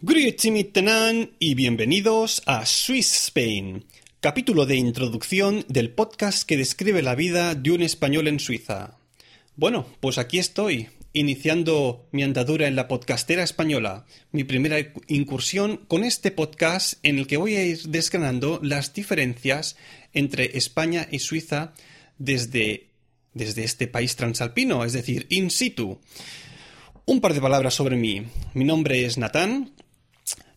Grüezi y bienvenidos a Swiss Spain, capítulo de introducción del podcast que describe la vida de un español en Suiza. Bueno, pues aquí estoy, iniciando mi andadura en la podcastera española, mi primera incursión con este podcast en el que voy a ir desgranando las diferencias entre España y Suiza desde, desde este país transalpino, es decir, in situ. Un par de palabras sobre mí. Mi nombre es Natán.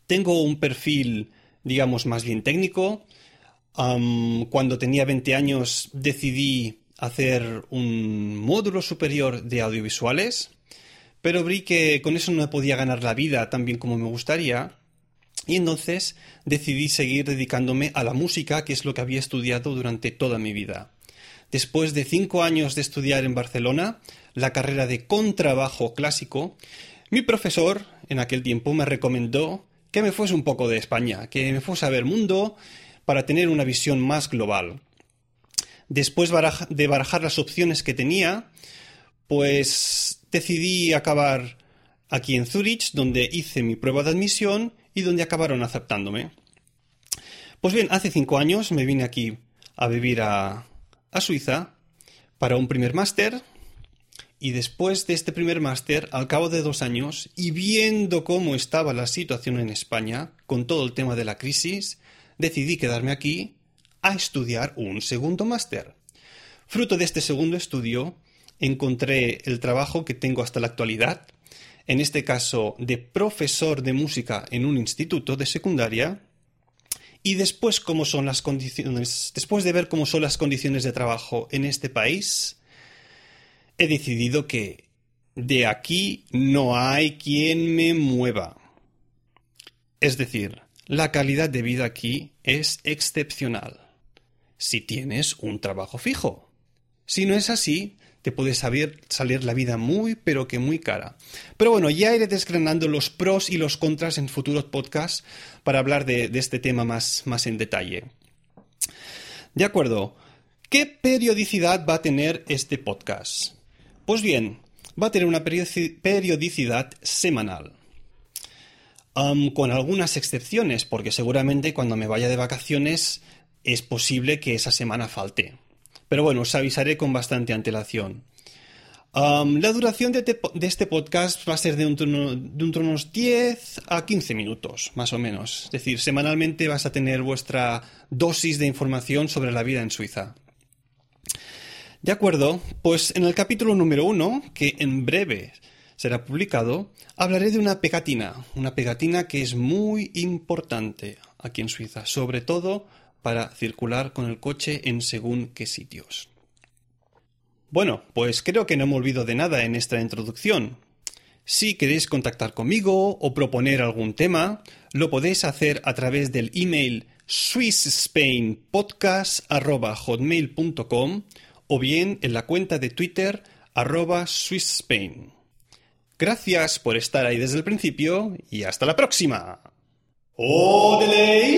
Tengo un perfil, digamos, más bien técnico. cuando tenía 20 años decidí hacer un módulo superior de audiovisuales, pero vi que con eso no podía ganar la vida tan bien como me gustaría. Y entonces decidí seguir dedicándome a la música, que es lo que había estudiado durante toda mi vida. Después de cinco años de estudiar en Barcelona la carrera de contrabajo clásico, mi profesor en aquel tiempo me recomendó que me fuese un poco de España, que me fuese a ver mundo para tener una visión más global. Después de barajar las opciones que tenía, pues decidí acabar aquí en Zurich, donde hice mi prueba de admisión y donde acabaron aceptándome. Pues bien, hace cinco años me vine aquí a vivir a, a Suiza para un primer máster y después de este primer máster, al cabo de dos años, y viendo cómo estaba la situación en España, con todo el tema de la crisis, decidí quedarme aquí a estudiar un segundo máster. Fruto de este segundo estudio, encontré el trabajo que tengo hasta la actualidad, en este caso de profesor de música en un instituto de secundaria, y después cómo son las condiciones, después de ver cómo son las condiciones de trabajo en este país, he decidido que de aquí no hay quien me mueva. Es decir, la calidad de vida aquí es excepcional. Si tienes un trabajo fijo. Si no es así, te puede salir, salir la vida muy, pero que muy cara. Pero bueno, ya iré desgranando los pros y los contras en futuros podcasts para hablar de, este tema más, más en detalle. De acuerdo, ¿qué periodicidad va a tener este podcast? Pues bien, va a tener una periodicidad semanal. con algunas excepciones, porque seguramente cuando me vaya de vacaciones es posible que esa semana falte. Pero bueno, os avisaré con bastante antelación. la duración de, este podcast va a ser de, un de unos 10 a 15 minutos, más o menos. Es decir, semanalmente vas a tener vuestra dosis de información sobre la vida en Suiza. De acuerdo, pues en el capítulo número 1, que en breve será publicado, hablaré de una pegatina, una pegatina que es muy importante aquí en Suiza, sobre todo para circular con el coche en según qué sitios. Bueno, pues creo que no me olvido de nada en esta introducción. Si queréis contactar conmigo o proponer algún tema, lo podéis hacer a través del email swissspainpodcast.hotmail.com o bien en la cuenta de Twitter arroba swissspain. Gracias por estar ahí desde el principio y hasta la próxima. ¡Odele!